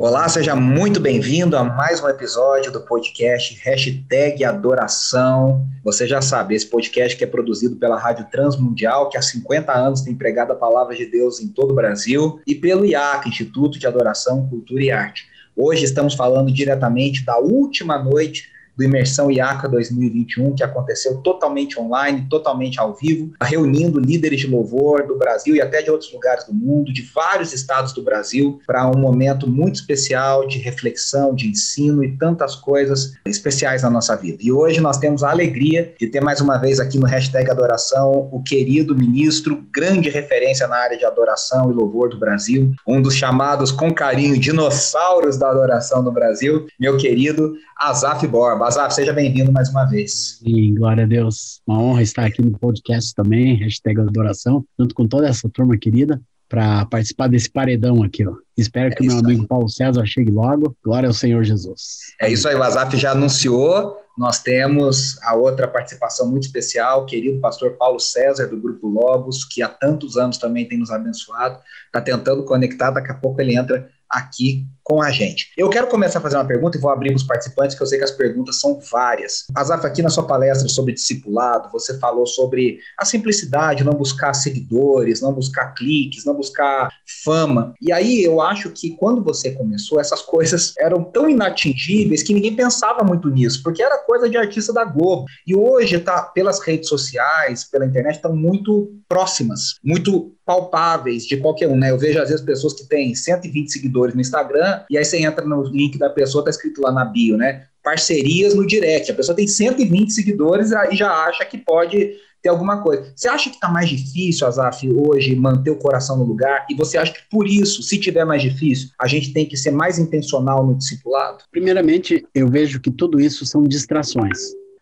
Olá, seja muito bem-vindo a mais um episódio do podcast Hashtag Adoração. Você já sabe, esse podcast que é produzido pela Rádio Transmundial, que há 50 anos tem pregado a palavra de Deus em todo o Brasil, e pelo IAC, Instituto de Adoração, Cultura e Arte. Hoje estamos falando diretamente da última noite do Imersão IACA 2021, que aconteceu totalmente online, totalmente ao vivo, reunindo líderes de louvor do Brasil e até de outros lugares do mundo, de vários estados do Brasil, para um momento muito especial de reflexão, de ensino e tantas coisas especiais na nossa vida. E hoje nós temos a alegria de ter mais uma vez aqui no hashtag Adoração o querido ministro, grande referência na área de adoração e louvor do Brasil, um dos chamados com carinho dinossauros da adoração no Brasil, meu querido Azaf Borba. Azaf, seja bem-vindo mais uma vez. Sim, glória a Deus. Uma honra estar aqui no podcast também, hashtag adoração, junto com toda essa turma querida, para participar desse paredão aqui, ó. Espero que o é meu amigo aí. Paulo César chegue logo. Glória ao Senhor Jesus. É isso aí, o Azaf já anunciou. Nós temos a outra participação muito especial, o querido pastor Paulo César, do Grupo Logos, que há tantos anos também tem nos abençoado, está tentando conectar, daqui a pouco ele entra aqui com a gente. Eu quero começar a fazer uma pergunta e vou abrir os participantes, que eu sei que as perguntas são várias. Azaf, aqui na sua palestra sobre discipulado, você falou sobre a simplicidade, não buscar seguidores, não buscar cliques, não buscar fama. E aí eu acho que quando você começou, essas coisas eram tão inatingíveis que ninguém pensava muito nisso, porque era coisa de artista da Globo. E hoje, tá, pelas redes sociais, pela internet, estão muito próximas, muito palpáveis de qualquer um, né? Eu vejo às vezes pessoas que têm 120 seguidores no Instagram e aí você entra no link da pessoa, tá escrito lá na bio, né? Parcerias no direct. A pessoa tem 120 seguidores e já acha que pode ter alguma coisa. Você acha que está mais difícil, Azaf, hoje manter o coração no lugar? E você acha que por isso, se tiver mais difícil, a gente tem que ser mais intencional no discipulado? Primeiramente, eu vejo que tudo isso são distrações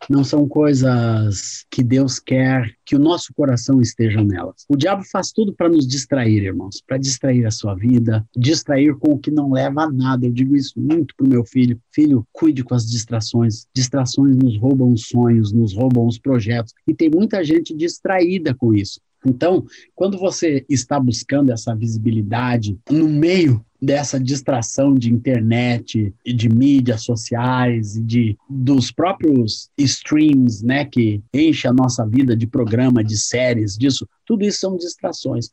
não são coisas que Deus quer que o nosso coração esteja nelas. O diabo faz tudo para nos distrair, irmãos, para distrair a sua vida, distrair com o que não leva a nada. Eu digo isso muito para o meu filho. Filho, cuide com as distrações. Distrações nos roubam os sonhos, nos roubam os projetos. E tem muita gente distraída com isso. Então, quando você está buscando essa visibilidade no meio dessa distração de internet e de mídias sociais e de dos próprios streams, né, que enche a nossa vida de programa, de séries, disso, tudo isso são distrações.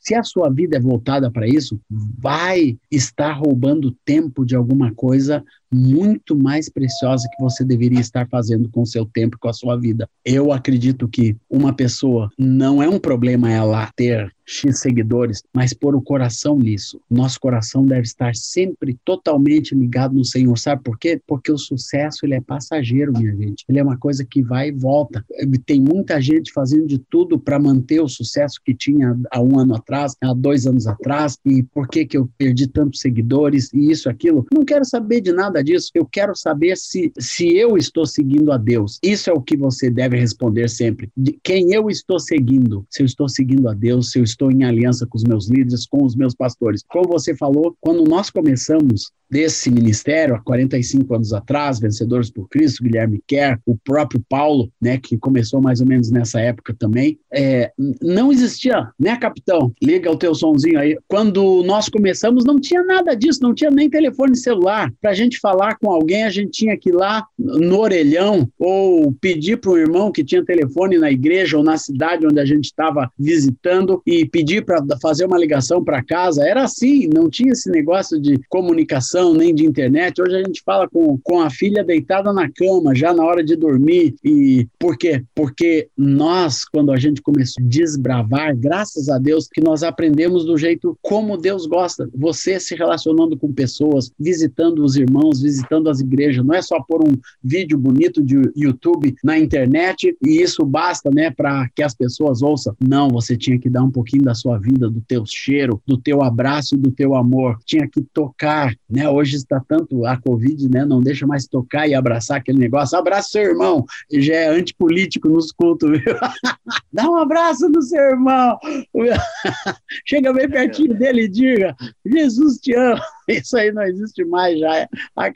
Se a sua vida é voltada para isso, vai estar roubando tempo de alguma coisa muito mais preciosa que você deveria estar fazendo com o seu tempo, com a sua vida. Eu acredito que uma pessoa não é um problema ela ter X seguidores, mas pôr o coração nisso. Nosso coração deve estar sempre totalmente ligado no Senhor. Sabe por quê? Porque o sucesso ele é passageiro, minha gente. Ele é uma coisa que vai e volta. Tem muita gente fazendo de tudo para manter o sucesso que tinha há um ano atrás, há dois anos atrás, e por que, que eu perdi tantos seguidores e isso, aquilo. Não quero saber de nada disso. Eu quero saber se, se eu estou seguindo a Deus. Isso é o que você deve responder sempre. De quem eu estou seguindo. Se eu estou seguindo a Deus, se eu estou em aliança com os meus líderes, com os meus pastores. Como você falou, quando nós começamos desse ministério há 45 anos atrás, Vencedores por Cristo, Guilherme Kerr, o próprio Paulo, né, que começou mais ou menos nessa época também, é, não existia, né, capitão? Liga o teu sonzinho aí. Quando nós começamos, não tinha nada disso, não tinha nem telefone celular. Para a gente falar com alguém, a gente tinha que ir lá no orelhão ou pedir para um irmão que tinha telefone na igreja ou na cidade onde a gente estava visitando e pedir para fazer uma ligação para casa. Era assim, não tinha esse negócio de comunicação nem de internet. Hoje a gente fala com, com a filha deitada na cama, já na hora de dormir. E por quê? Porque nós, quando a gente começou a desbravar, graças a Deus, que nós aprendemos do jeito como Deus gosta. Você se relacionando com pessoas, visitando os irmãos, visitando as igrejas. Não é só pôr um vídeo bonito de YouTube na internet e isso basta, né, para que as pessoas ouçam. Não, você tinha que dar um pouquinho da sua vida, do teu cheiro, do teu abraço, do teu amor. Tinha que tocar, né? Né? Hoje está tanto a Covid, né? Não deixa mais tocar e abraçar aquele negócio. Abraça seu irmão, já é antipolítico nos cultos, viu? Dá um abraço no seu irmão. Chega bem pertinho dele e diga: Jesus te ama. Isso aí não existe mais já. A,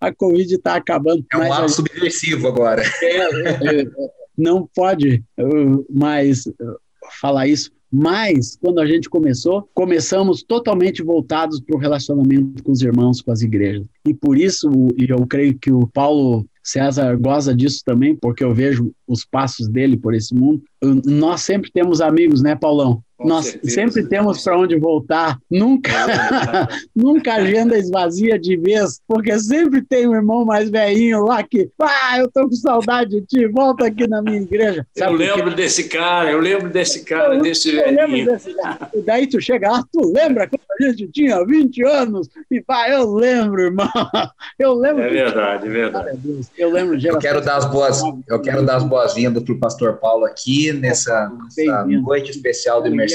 a Covid está acabando. É um ato subversivo agora. É, é, é, não pode uh, mais uh, falar isso. Mas, quando a gente começou, começamos totalmente voltados para o relacionamento com os irmãos, com as igrejas. E por isso, eu creio que o Paulo César goza disso também, porque eu vejo os passos dele por esse mundo. Nós sempre temos amigos, né, Paulão? Com Nós certeza. sempre temos para onde voltar. Nunca, nunca agenda esvazia de vez, porque sempre tem um irmão mais velhinho lá que, ah, eu tô com saudade de ti, volta aqui na minha igreja. Sabe eu lembro porque... desse cara, eu lembro desse cara, eu, desse eu velhinho. Desse cara. E daí tu chega lá, tu lembra quando a gente tinha 20 anos? E pá, eu lembro, irmão. Eu lembro. É verdade, é verdade. Eu lembro Eu quero dar as boas, eu quero dar as boas-vindas para o pastor Paulo aqui nessa, nessa noite especial do Imersão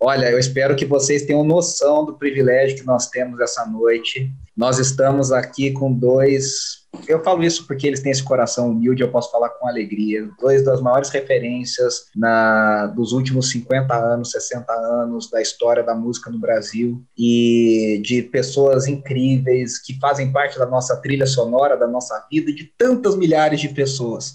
Olha, eu espero que vocês tenham noção do privilégio que nós temos essa noite. Nós estamos aqui com dois eu falo isso porque eles têm esse coração humilde, eu posso falar com alegria. Dois das maiores referências na, dos últimos 50 anos, 60 anos da história da música no Brasil e de pessoas incríveis que fazem parte da nossa trilha sonora, da nossa vida e de tantas milhares de pessoas.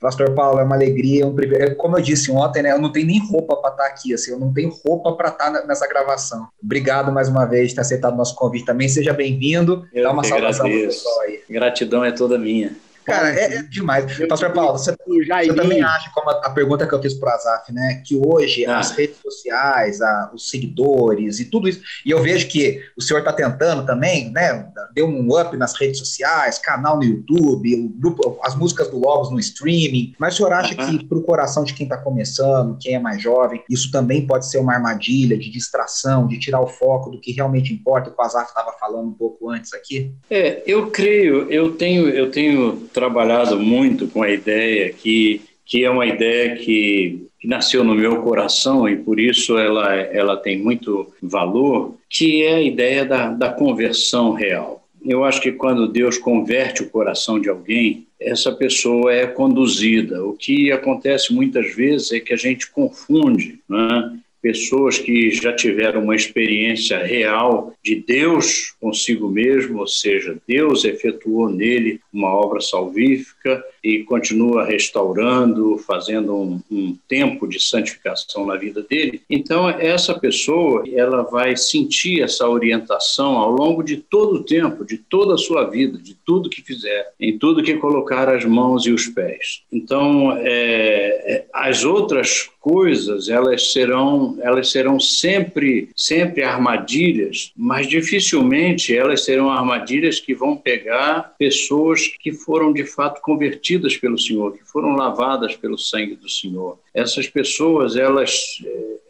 Pastor Paulo, é uma alegria, um privilégio. Como eu disse ontem, né, eu não tenho nem roupa para estar tá aqui, assim, eu não tenho roupa para estar tá nessa gravação. Obrigado mais uma vez por ter aceitado o nosso convite também. Seja bem-vindo. Dá uma saudação pessoal aí. Gratidão é toda minha. Cara, é, é demais. Pastor Paulo, você, você, também acha, como a, a, pergunta que eu fiz para o Azaf, né, que hoje ah. as redes sociais, a, os seguidores e tudo isso, e eu vejo que o senhor está tentando também, né, deu um up nas redes sociais, canal no YouTube, o grupo, as músicas do Logos no streaming, mas o senhor acha que para o coração de quem está começando, quem é mais jovem, isso também pode ser uma armadilha de distração, de tirar o foco do que realmente importa, o Azaf estava falando um pouco antes aqui? É, eu creio, eu tenho, eu tenho trabalhado muito com a ideia que, que é uma ideia que, que nasceu no meu coração e por isso ela, ela tem muito valor, que é a ideia da, da conversão real. Eu acho que quando Deus converte o coração de alguém, essa pessoa é conduzida. O que acontece muitas vezes é que a gente confunde né? Pessoas que já tiveram uma experiência real de Deus consigo mesmo, ou seja, Deus efetuou nele uma obra salvífica e continua restaurando, fazendo um, um, tempo de santificação na vida dele. Então, essa pessoa, ela vai sentir essa orientação ao longo de todo o tempo, de toda a sua vida, de tudo que fizer, em tudo que colocar as mãos e os pés. Então, é, é as outras coisas, elas serão, elas serão sempre, sempre armadilhas, mas dificilmente elas serão armadilhas que vão pegar pessoas que foram de fato convertidas pelo Senhor, que foram lavadas pelo sangue do Senhor. Essas pessoas, elas,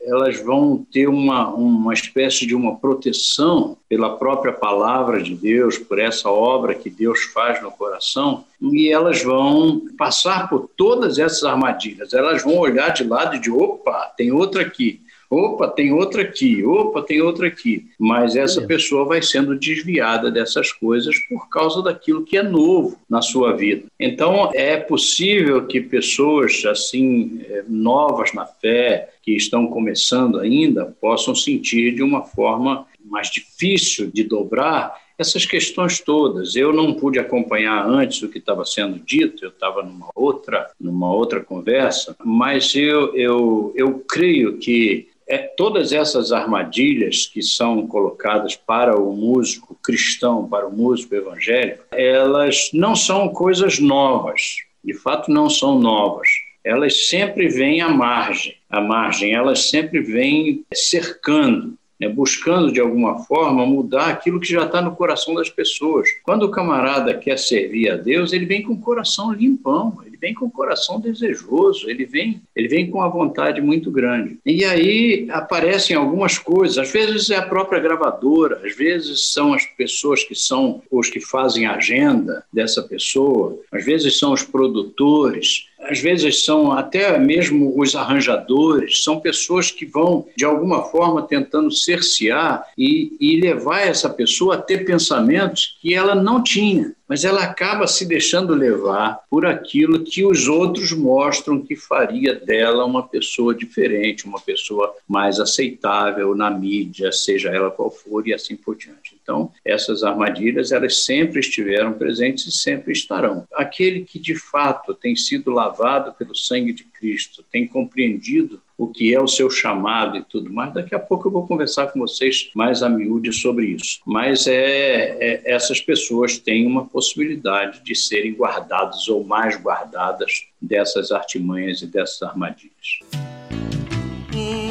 elas vão ter uma, uma espécie de uma proteção pela própria palavra de Deus, por essa obra que Deus faz no coração, e elas vão passar por todas essas armadilhas. Elas vão olhar de lado e de opa, tem outra aqui Opa, tem outra aqui, opa, tem outra aqui. Mas essa pessoa vai sendo desviada dessas coisas por causa daquilo que é novo na sua vida. Então, é possível que pessoas assim, eh, novas na fé, que estão começando ainda, possam sentir de uma forma mais difícil de dobrar essas questões todas. Eu não pude acompanhar antes o que estava sendo dito, eu estava numa outra, numa outra conversa, mas eu, eu, eu creio que é, todas essas armadilhas que são colocadas para o músico cristão, para o músico evangélico, elas não são coisas novas, de fato não são novas. Elas sempre vêm à margem, à margem, elas sempre vêm cercando né, buscando de alguma forma mudar aquilo que já está no coração das pessoas. Quando o camarada quer servir a Deus, ele vem com o coração limpão, ele vem com o coração desejoso, ele vem, ele vem com uma vontade muito grande. E aí aparecem algumas coisas, às vezes é a própria gravadora, às vezes são as pessoas que são os que fazem a agenda dessa pessoa, às vezes são os produtores, às vezes são até mesmo os arranjadores, são pessoas que vão, de alguma forma, tentando cercear e, e levar essa pessoa a ter pensamentos que ela não tinha mas ela acaba se deixando levar por aquilo que os outros mostram que faria dela uma pessoa diferente, uma pessoa mais aceitável na mídia, seja ela qual for, e assim por diante. Então, essas armadilhas, elas sempre estiveram presentes e sempre estarão. Aquele que de fato tem sido lavado pelo sangue de Cristo, tem compreendido o que é o seu chamado e tudo mais. Daqui a pouco eu vou conversar com vocês mais a miúde sobre isso. Mas é, é, essas pessoas têm uma possibilidade de serem guardadas ou mais guardadas dessas artimanhas e dessas armadilhas.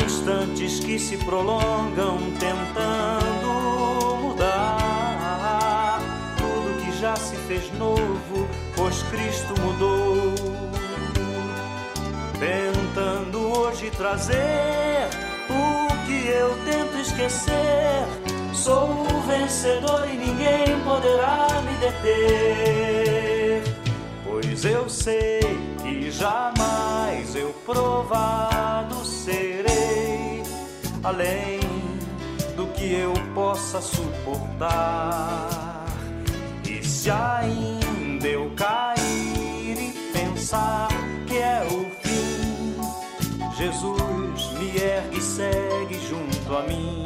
Instantes que se prolongam tentando mudar tudo que já se fez novo, pois Cristo mudou tentando hoje trazer o que eu tento esquecer. Sou o vencedor e ninguém poderá me deter, pois eu sei que jamais eu provado serei além do que eu possa suportar. E se ainda eu cair e pensar Jesus me ergue e segue junto a mim.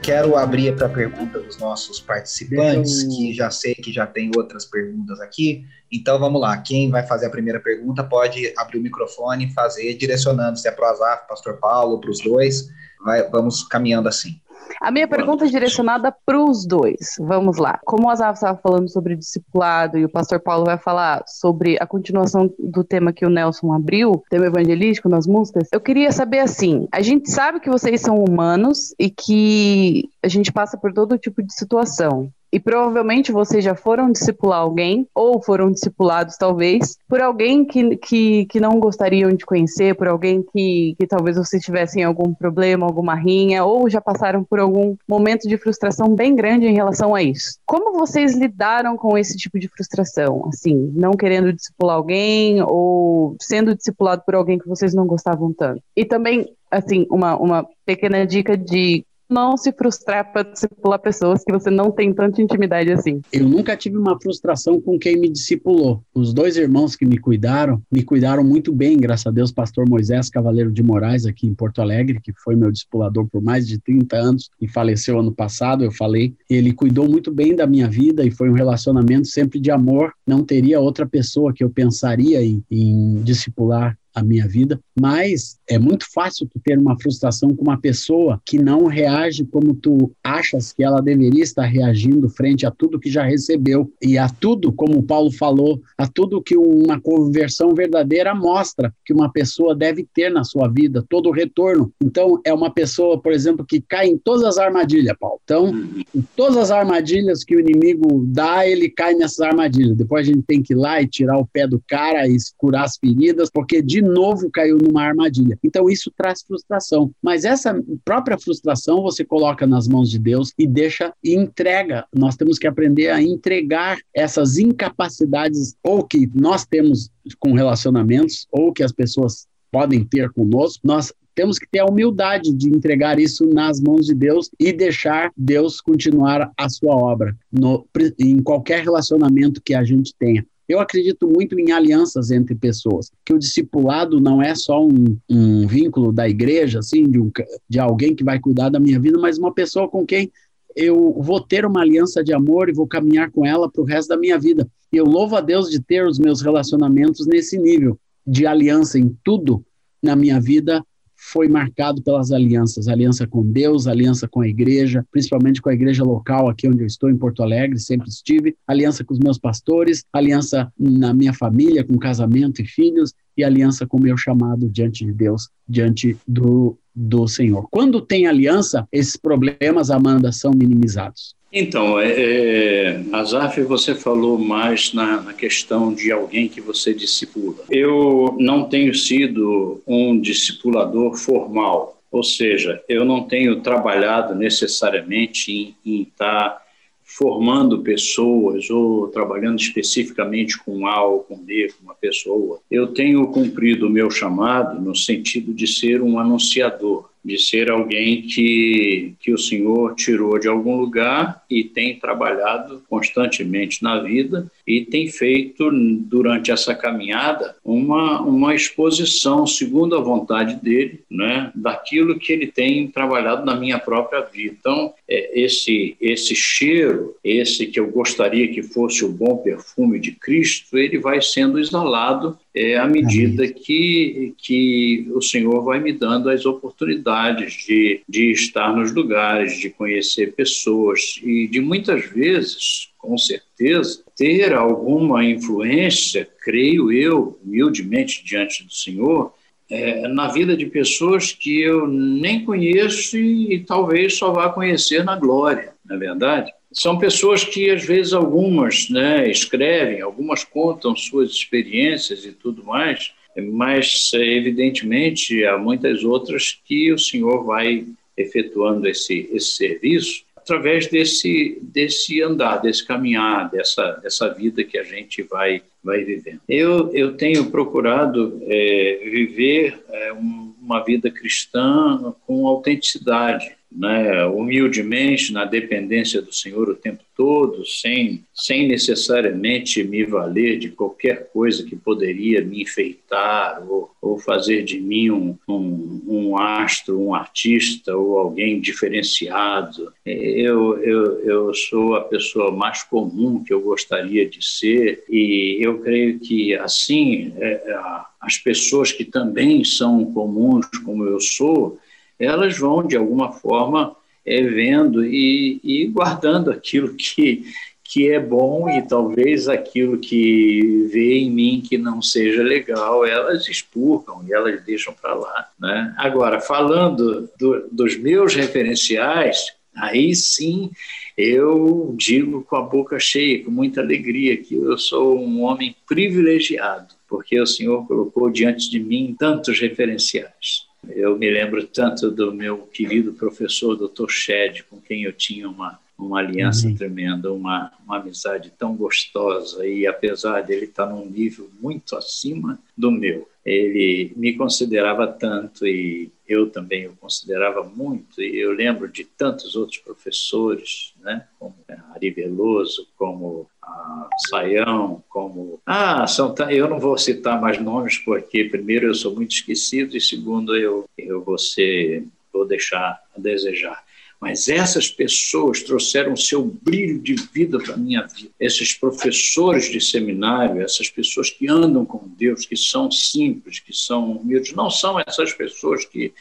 Quero abrir para a pergunta dos nossos participantes, que já sei que já tem outras perguntas aqui. Então vamos lá, quem vai fazer a primeira pergunta pode abrir o microfone e fazer, direcionando se é para o Azaf, Pastor Paulo, para os dois. Vai, vamos caminhando assim. A minha pergunta é direcionada para os dois. Vamos lá. Como o Azaf estava falando sobre discipulado e o pastor Paulo vai falar sobre a continuação do tema que o Nelson abriu, tema evangelístico nas músicas, eu queria saber assim: a gente sabe que vocês são humanos e que a gente passa por todo tipo de situação. E provavelmente vocês já foram discipular alguém, ou foram discipulados, talvez, por alguém que, que, que não gostariam de conhecer, por alguém que, que talvez vocês tivessem algum problema, alguma rinha, ou já passaram por algum momento de frustração bem grande em relação a isso. Como vocês lidaram com esse tipo de frustração? Assim, não querendo discipular alguém, ou sendo discipulado por alguém que vocês não gostavam tanto? E também assim, uma, uma pequena dica de não se frustrar para discipular pessoas que você não tem tanta intimidade assim. Eu nunca tive uma frustração com quem me discipulou. Os dois irmãos que me cuidaram, me cuidaram muito bem, graças a Deus, pastor Moisés Cavaleiro de Moraes, aqui em Porto Alegre, que foi meu discipulador por mais de 30 anos e faleceu ano passado, eu falei. Ele cuidou muito bem da minha vida e foi um relacionamento sempre de amor. Não teria outra pessoa que eu pensaria em, em discipular a minha vida, mas é muito fácil tu ter uma frustração com uma pessoa que não reage como tu achas que ela deveria estar reagindo frente a tudo que já recebeu e a tudo, como o Paulo falou, a tudo que uma conversão verdadeira mostra que uma pessoa deve ter na sua vida, todo o retorno. Então, é uma pessoa, por exemplo, que cai em todas as armadilhas, Paulo. Então, em todas as armadilhas que o inimigo dá, ele cai nessas armadilhas. Depois a gente tem que ir lá e tirar o pé do cara e curar as feridas, porque de novo caiu numa armadilha. Então isso traz frustração. Mas essa própria frustração você coloca nas mãos de Deus e deixa e entrega. Nós temos que aprender a entregar essas incapacidades ou que nós temos com relacionamentos ou que as pessoas podem ter conosco. Nós temos que ter a humildade de entregar isso nas mãos de Deus e deixar Deus continuar a sua obra no, em qualquer relacionamento que a gente tenha. Eu acredito muito em alianças entre pessoas, que o discipulado não é só um, um vínculo da igreja, assim, de, um, de alguém que vai cuidar da minha vida, mas uma pessoa com quem eu vou ter uma aliança de amor e vou caminhar com ela para o resto da minha vida. E eu louvo a Deus de ter os meus relacionamentos nesse nível de aliança em tudo na minha vida foi marcado pelas alianças, aliança com Deus, aliança com a igreja, principalmente com a igreja local aqui onde eu estou em Porto Alegre, sempre estive, aliança com os meus pastores, aliança na minha família, com casamento e filhos e aliança com o meu chamado diante de Deus, diante do do Senhor. Quando tem aliança, esses problemas, Amanda, são minimizados. Então, é, é, Azaf, você falou mais na, na, questão de alguém que você discipula. Eu não tenho sido um discipulador formal, ou seja, eu não tenho trabalhado necessariamente em, estar formando pessoas ou trabalhando especificamente com A ou com B, com uma pessoa. Eu tenho cumprido o meu chamado no sentido de ser um anunciador de ser alguém que, que o Senhor tirou de algum lugar e tem trabalhado constantemente na vida e tem feito durante essa caminhada uma, uma exposição segundo a vontade dele, né, daquilo que ele tem trabalhado na minha própria vida. Então, é, esse esse cheiro, esse que eu gostaria que fosse o bom perfume de Cristo, ele vai sendo exalado é, à medida que, que o Senhor vai me dando as oportunidades de, de estar nos lugares, de conhecer pessoas e de muitas vezes, com certeza, ter alguma influência, creio eu, humildemente diante do Senhor, é, na vida de pessoas que eu nem conheço e, e talvez só vá conhecer na glória, na é verdade? São pessoas que, às vezes, algumas né, escrevem, algumas contam suas experiências e tudo mais, mas, evidentemente, há muitas outras que o Senhor vai efetuando esse, esse serviço através desse, desse andar, desse caminhar, dessa, dessa vida que a gente vai, vai vivendo. Eu, eu tenho procurado é, viver é, uma vida cristã com autenticidade, né, humildemente na dependência do Senhor o tempo todo, sem, sem necessariamente me valer de qualquer coisa que poderia me enfeitar ou, ou fazer de mim um, um, um astro, um artista ou alguém diferenciado. Eu, eu, eu sou a pessoa mais comum que eu gostaria de ser e eu creio que assim é, as pessoas que também são comuns como eu sou, elas vão, de alguma forma, é, vendo e, e guardando aquilo que, que é bom e talvez aquilo que vê em mim que não seja legal, elas expurgam e elas deixam para lá. Né? Agora, falando do, dos meus referenciais, aí sim eu digo com a boca cheia, com muita alegria, que eu sou um homem privilegiado, porque o Senhor colocou diante de mim tantos referenciais. Eu me lembro tanto do meu querido professor, Dr. Shed, com quem eu tinha uma, uma aliança uhum. tremenda, uma, uma amizade tão gostosa, e apesar dele estar num nível muito acima do meu, ele me considerava tanto e eu também o considerava muito, e eu lembro de tantos outros professores, né, como Ari Veloso, como ah, Saião, como. Ah, são, eu não vou citar mais nomes, porque, primeiro, eu sou muito esquecido, e, segundo, eu, eu vou, ser, vou deixar a desejar. Mas essas pessoas trouxeram seu brilho de vida para a minha vida. Esses professores de seminário, essas pessoas que andam com Deus, que são simples, que são humildes, não são essas pessoas que,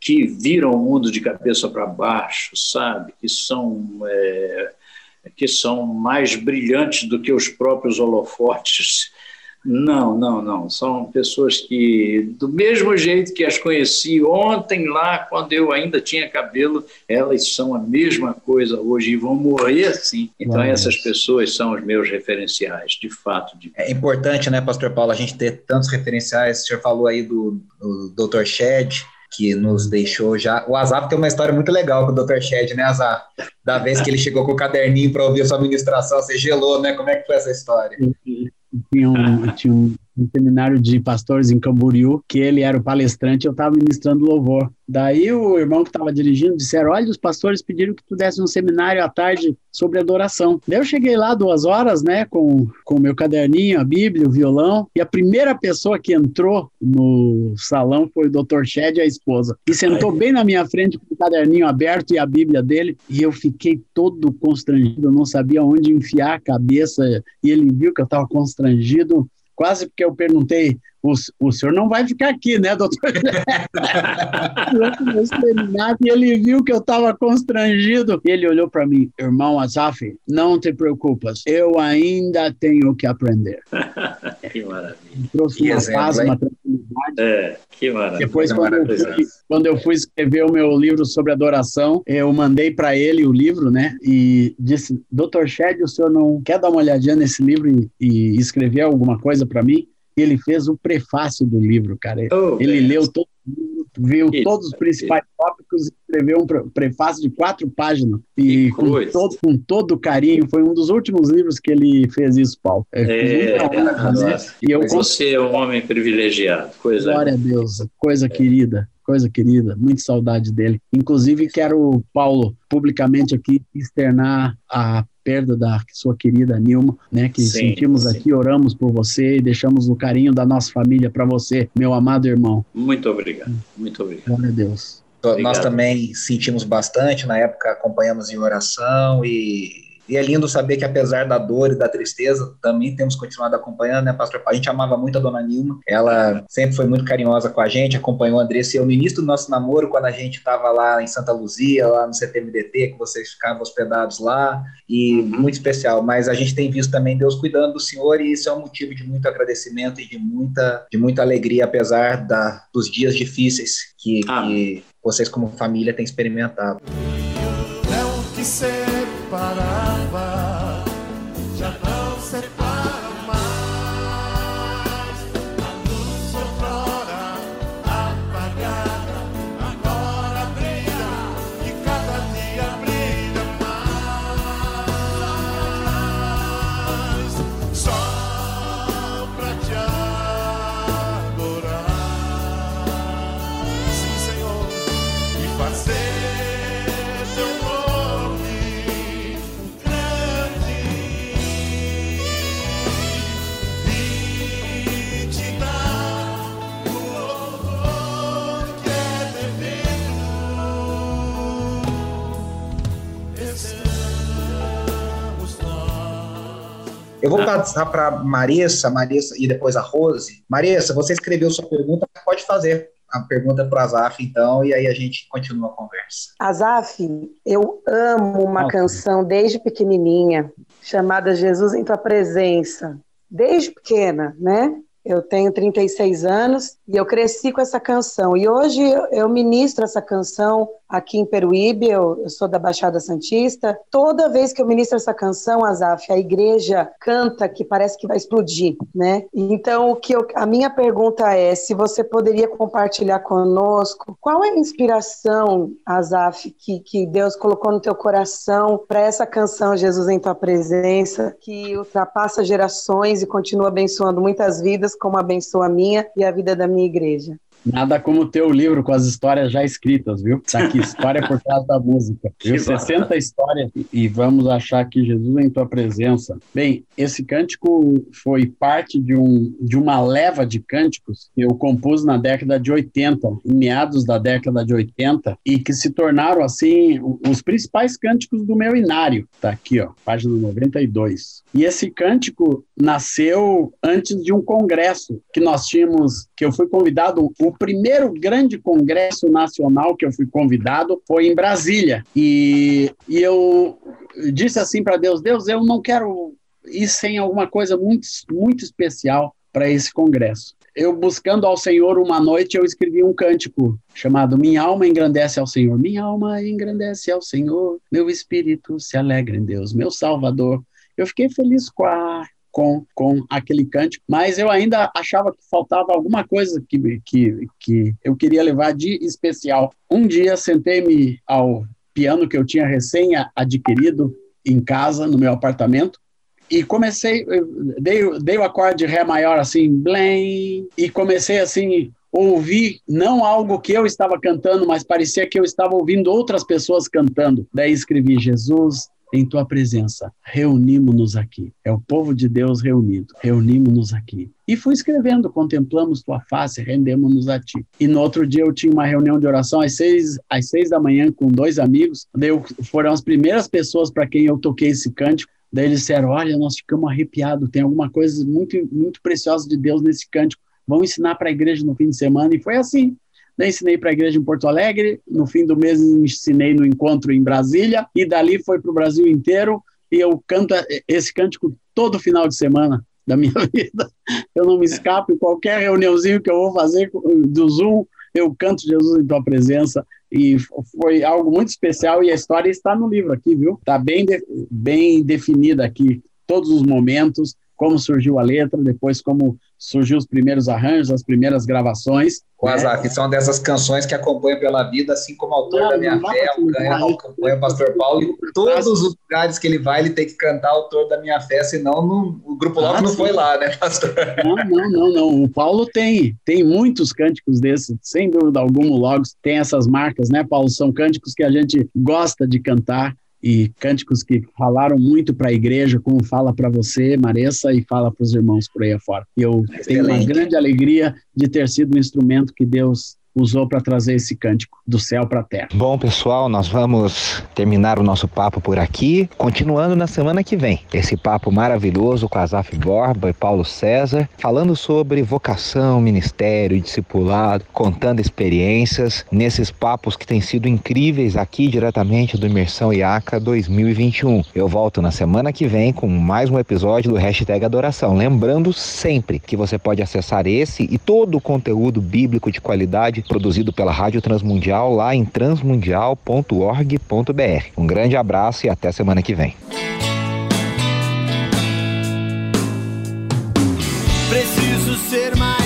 que viram o mundo de cabeça para baixo, sabe? Que são. É, que são mais brilhantes do que os próprios holofotes. Não, não, não. São pessoas que, do mesmo jeito que as conheci ontem lá, quando eu ainda tinha cabelo, elas são a mesma coisa hoje e vão morrer assim. Então, Nossa. essas pessoas são os meus referenciais, de fato. De... É importante, né, Pastor Paulo, a gente ter tantos referenciais. O senhor falou aí do, do Dr. Shed, que nos deixou já. O Azaf tem uma história muito legal com o Dr. Shed, né, Azaf? Da vez que ele chegou com o caderninho para ouvir a sua ministração, você gelou, né? Como é que foi essa história? Tinha um, tinha um um seminário de pastores em Camboriú, que ele era o palestrante, eu estava ministrando louvor. Daí o irmão que estava dirigindo disseram: Olha, os pastores pediram que tu desse um seminário à tarde sobre adoração. Daí eu cheguei lá duas horas, né, com o meu caderninho, a Bíblia, o violão, e a primeira pessoa que entrou no salão foi o Dr. Shed, a esposa, e sentou bem na minha frente com o caderninho aberto e a Bíblia dele, e eu fiquei todo constrangido, eu não sabia onde enfiar a cabeça, e ele viu que eu estava constrangido quase porque eu perguntei, o, o senhor não vai ficar aqui, né, doutor? e ele viu que eu estava constrangido. E ele olhou para mim, irmão Azaf, não te preocupas, eu ainda tenho que aprender. que maravilha. Trouxe que uma exemplo, tranquilidade. É, que maravilha. Depois, quando eu, fui, quando eu fui escrever o meu livro sobre adoração, eu mandei para ele o livro, né, e disse, doutor Shed, o senhor não quer dar uma olhadinha nesse livro e, e escrever alguma coisa para mim? ele fez o prefácio do livro, cara. Oh, ele leu todo viu todos os principais tópicos Marcos escreveu um prefácio de quatro páginas e com todo, com todo carinho. Foi um dos últimos livros que ele fez isso, Paulo. É, é, né? e eu Você é um homem privilegiado. Coisa Glória a Deus, coisa é. querida coisa querida, muito saudade dele. Inclusive, quero, Paulo, publicamente aqui externar a perda da sua querida Nilma, né, que sim, sentimos sim. aqui, oramos por você e deixamos o carinho da nossa família para você, meu amado irmão. Muito obrigado, muito obrigado. Glória a Deus. Obrigado. Nós também sentimos bastante, na época acompanhamos em oração e e é lindo saber que, apesar da dor e da tristeza, também temos continuado acompanhando, né, pastor? A gente amava muito a dona Nilma, ela sempre foi muito carinhosa com a gente, acompanhou a Andressa e eu no início do nosso namoro, quando a gente estava lá em Santa Luzia, lá no CTMDT, que vocês ficavam hospedados lá, e muito especial. Mas a gente tem visto também Deus cuidando do Senhor e isso é um motivo de muito agradecimento e de muita, de muita alegria, apesar da, dos dias difíceis que, que vocês, como família, têm experimentado. É o Eu vou passar para Marissa, Marissa e depois a Rose. Marissa, você escreveu sua pergunta, pode fazer a pergunta para o Azaf, então, e aí a gente continua a conversa. Azaf, eu amo uma Nossa. canção desde pequenininha, chamada Jesus em Tua Presença. Desde pequena, né? Eu tenho 36 anos e eu cresci com essa canção. E hoje eu ministro essa canção aqui em Peruíbe, eu, eu, sou da Baixada Santista. Toda vez que eu ministro essa canção, Azaf, a igreja canta que parece que vai explodir, né? Então, o que eu, a minha pergunta é se você poderia compartilhar conosco qual é a inspiração, Azaf, que, que Deus colocou no teu coração para essa canção Jesus em tua presença, que ultrapassa gerações e continua abençoando muitas vidas, como abençoa a minha e a vida da minha igreja. Nada como ter o livro com as histórias já escritas, viu? Tá aqui, história por trás da música. Viu? 60 histórias e vamos achar que Jesus em tua presença. Bem, esse cântico foi parte de, um, de uma leva de cânticos que eu compus na década de 80, em meados da década de 80, e que se tornaram, assim, os principais cânticos do meu inário. Tá aqui, ó, página 92. E esse cântico nasceu antes de um congresso que nós tínhamos, que eu fui convidado, o primeiro grande congresso nacional que eu fui convidado foi em Brasília. E, e eu disse assim para Deus: Deus, eu não quero ir sem alguma coisa muito, muito especial para esse congresso. Eu buscando ao Senhor uma noite, eu escrevi um cântico chamado Minha alma engrandece ao Senhor. Minha alma engrandece ao Senhor, meu espírito se alegra em Deus, meu Salvador. Eu fiquei feliz com a com, com aquele cântico, mas eu ainda achava que faltava alguma coisa que, que, que eu queria levar de especial. Um dia sentei-me ao piano que eu tinha recém adquirido em casa, no meu apartamento, e comecei, dei, dei o acorde Ré maior assim, blém, e comecei assim, ouvir não algo que eu estava cantando, mas parecia que eu estava ouvindo outras pessoas cantando. Daí escrevi Jesus em tua presença. Reunimos-nos aqui. É o povo de Deus reunido. Reunimos-nos aqui. E fui escrevendo, contemplamos tua face, rendemos-nos a ti. E no outro dia eu tinha uma reunião de oração às seis, às seis da manhã com dois amigos. Eu, foram as primeiras pessoas para quem eu toquei esse cântico. Daí eles disseram: Olha, nós ficamos arrepiados, tem alguma coisa muito, muito preciosa de Deus nesse cântico. Vamos ensinar para a igreja no fim de semana. E foi assim. Daí ensinei para a igreja em Porto Alegre, no fim do mês ensinei no encontro em Brasília, e dali foi para o Brasil inteiro, e eu canto esse cântico todo final de semana da minha vida. Eu não me escapo em qualquer reuniãozinho que eu vou fazer do Zoom, eu canto Jesus em tua presença e foi algo muito especial e a história está no livro aqui, viu? Está bem, de, bem definida aqui todos os momentos, como surgiu a letra, depois como surgiu os primeiros arranjos, as primeiras gravações. O Azar, que são dessas canções que acompanham pela vida, assim como autor não, da minha fé, acompanha o Pastor Paulo, em todos os lugares que ele vai, ele tem que cantar autor da minha fé, senão não, o Grupo Logos ah, não sim. foi lá, né, Pastor? Não, não, não, não. O Paulo tem, tem muitos cânticos desses, sem dúvida alguma, o Logos tem essas marcas, né, Paulo? São cânticos que a gente gosta de cantar e cânticos que falaram muito para a igreja, como fala para você, Maressa, e fala para os irmãos por aí afora. E eu Excelente. tenho uma grande alegria de ter sido um instrumento que Deus usou para trazer esse cântico do céu para a terra. Bom, pessoal, nós vamos terminar o nosso papo por aqui, continuando na semana que vem. Esse papo maravilhoso com Azaf Borba e Paulo César, falando sobre vocação, ministério, discipulado, contando experiências nesses papos que têm sido incríveis aqui diretamente do Imersão IACA 2021. Eu volto na semana que vem com mais um episódio do Hashtag Adoração. Lembrando sempre que você pode acessar esse e todo o conteúdo bíblico de qualidade produzido pela Rádio Transmundial lá em transmundial.org.br. Um grande abraço e até semana que vem. Preciso ser mais